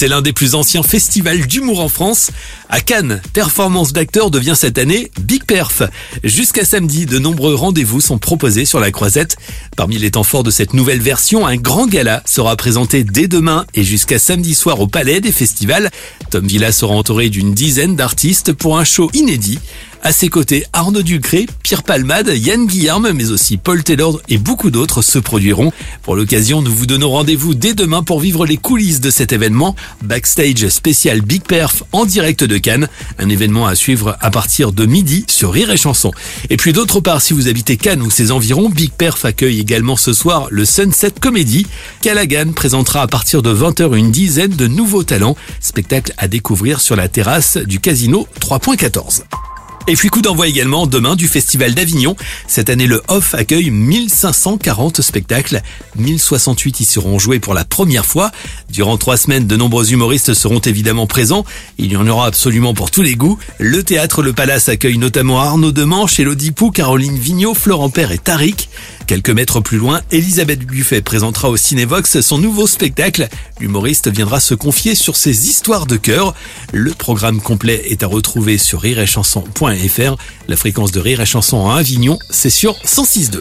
C'est l'un des plus anciens festivals d'humour en France. À Cannes, Performance d'acteurs devient cette année Big Perf. Jusqu'à samedi, de nombreux rendez-vous sont proposés sur la croisette. Parmi les temps forts de cette nouvelle version, un grand gala sera présenté dès demain et jusqu'à samedi soir au Palais des Festivals. Tom Villa sera entouré d'une dizaine d'artistes pour un show inédit. À ses côtés, Arnaud Ducré, Pierre Palmade, Yann Guillarme, mais aussi Paul Taylor et beaucoup d'autres se produiront. Pour l'occasion, nous vous donnons rendez-vous dès demain pour vivre les coulisses de cet événement. Backstage spécial Big Perf en direct de Cannes. Un événement à suivre à partir de midi sur Rire et Chanson. Et puis d'autre part, si vous habitez Cannes ou ses environs, Big Perf accueille également ce soir le Sunset Comedy. Callaghan présentera à partir de 20h une dizaine de nouveaux talents. Spectacle à découvrir sur la terrasse du Casino 3.14. Et puis coup d'envoi également demain du Festival d'Avignon. Cette année, le Off accueille 1540 spectacles. 1068 y seront joués pour la première fois. Durant trois semaines, de nombreux humoristes seront évidemment présents. Il y en aura absolument pour tous les goûts. Le théâtre Le Palace accueille notamment Arnaud Demanche, Elodie Pou, Caroline Vigneault, Florent Père et Tariq. Quelques mètres plus loin, Elisabeth Buffet présentera au Cinévox son nouveau spectacle. L'humoriste viendra se confier sur ses histoires de cœur. Le programme complet est à retrouver sur rireetchanson.fr. La fréquence de Rire et à Avignon, c'est sur 106.2.